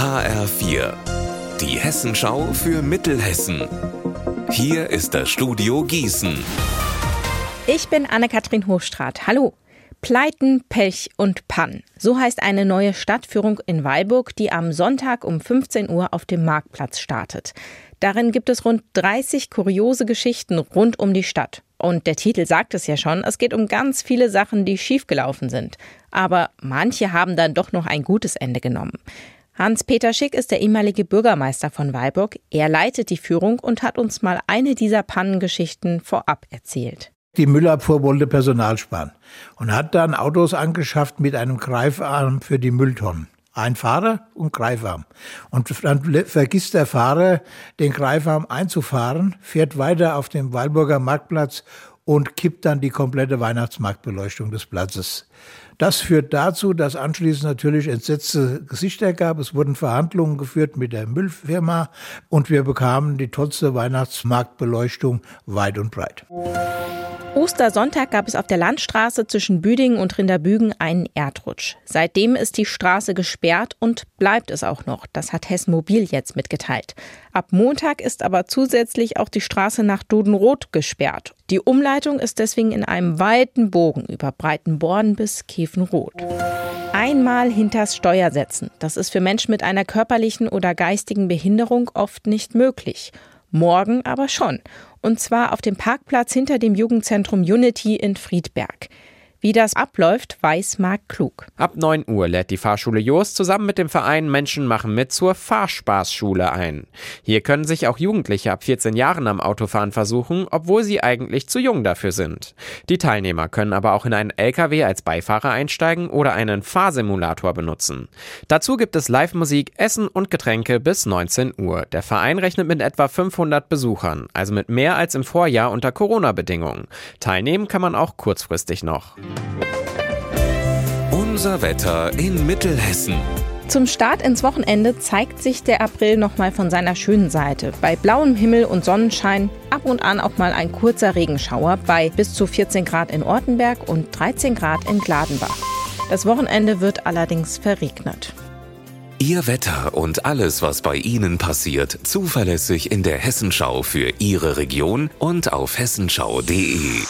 HR4, die Hessenschau für Mittelhessen. Hier ist das Studio Gießen. Ich bin Anne-Kathrin Hochstrat. Hallo. Pleiten, Pech und Pann. So heißt eine neue Stadtführung in Weilburg, die am Sonntag um 15 Uhr auf dem Marktplatz startet. Darin gibt es rund 30 kuriose Geschichten rund um die Stadt. Und der Titel sagt es ja schon, es geht um ganz viele Sachen, die schiefgelaufen sind. Aber manche haben dann doch noch ein gutes Ende genommen. Hans-Peter Schick ist der ehemalige Bürgermeister von Weilburg. Er leitet die Führung und hat uns mal eine dieser Pannengeschichten vorab erzählt. Die Müllabfuhr wollte Personal sparen und hat dann Autos angeschafft mit einem Greifarm für die Mülltonnen. Ein Fahrer und Greifarm. Und dann vergisst der Fahrer, den Greifarm einzufahren, fährt weiter auf dem Weilburger Marktplatz und kippt dann die komplette Weihnachtsmarktbeleuchtung des Platzes. Das führt dazu, dass anschließend natürlich entsetzte Gesichter gab. Es wurden Verhandlungen geführt mit der Müllfirma und wir bekamen die tollste Weihnachtsmarktbeleuchtung weit und breit. Ostersonntag gab es auf der Landstraße zwischen Büdingen und Rinderbügen einen Erdrutsch. Seitdem ist die Straße gesperrt und bleibt es auch noch. Das hat Hessen Mobil jetzt mitgeteilt. Ab Montag ist aber zusätzlich auch die Straße nach Dudenroth gesperrt. Die Umleitung ist deswegen in einem weiten Bogen über Breitenborn bis Käfenroth. Einmal hinters Steuer setzen. Das ist für Menschen mit einer körperlichen oder geistigen Behinderung oft nicht möglich. Morgen aber schon. Und zwar auf dem Parkplatz hinter dem Jugendzentrum Unity in Friedberg. Wie das abläuft, weiß Marc Klug. Ab 9 Uhr lädt die Fahrschule Jost zusammen mit dem Verein Menschen machen mit zur Fahrspaßschule ein. Hier können sich auch Jugendliche ab 14 Jahren am Autofahren versuchen, obwohl sie eigentlich zu jung dafür sind. Die Teilnehmer können aber auch in einen LKW als Beifahrer einsteigen oder einen Fahrsimulator benutzen. Dazu gibt es Live-Musik, Essen und Getränke bis 19 Uhr. Der Verein rechnet mit etwa 500 Besuchern, also mit mehr als im Vorjahr unter Corona-Bedingungen. Teilnehmen kann man auch kurzfristig noch. Unser Wetter in Mittelhessen. Zum Start ins Wochenende zeigt sich der April nochmal von seiner schönen Seite. Bei blauem Himmel und Sonnenschein ab und an auch mal ein kurzer Regenschauer bei bis zu 14 Grad in Ortenberg und 13 Grad in Gladenbach. Das Wochenende wird allerdings verregnet. Ihr Wetter und alles, was bei Ihnen passiert, zuverlässig in der Hessenschau für Ihre Region und auf hessenschau.de.